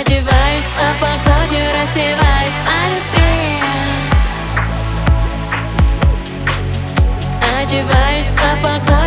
Одеваюсь по погоде, раздеваюсь по любви. Одеваюсь по погоде,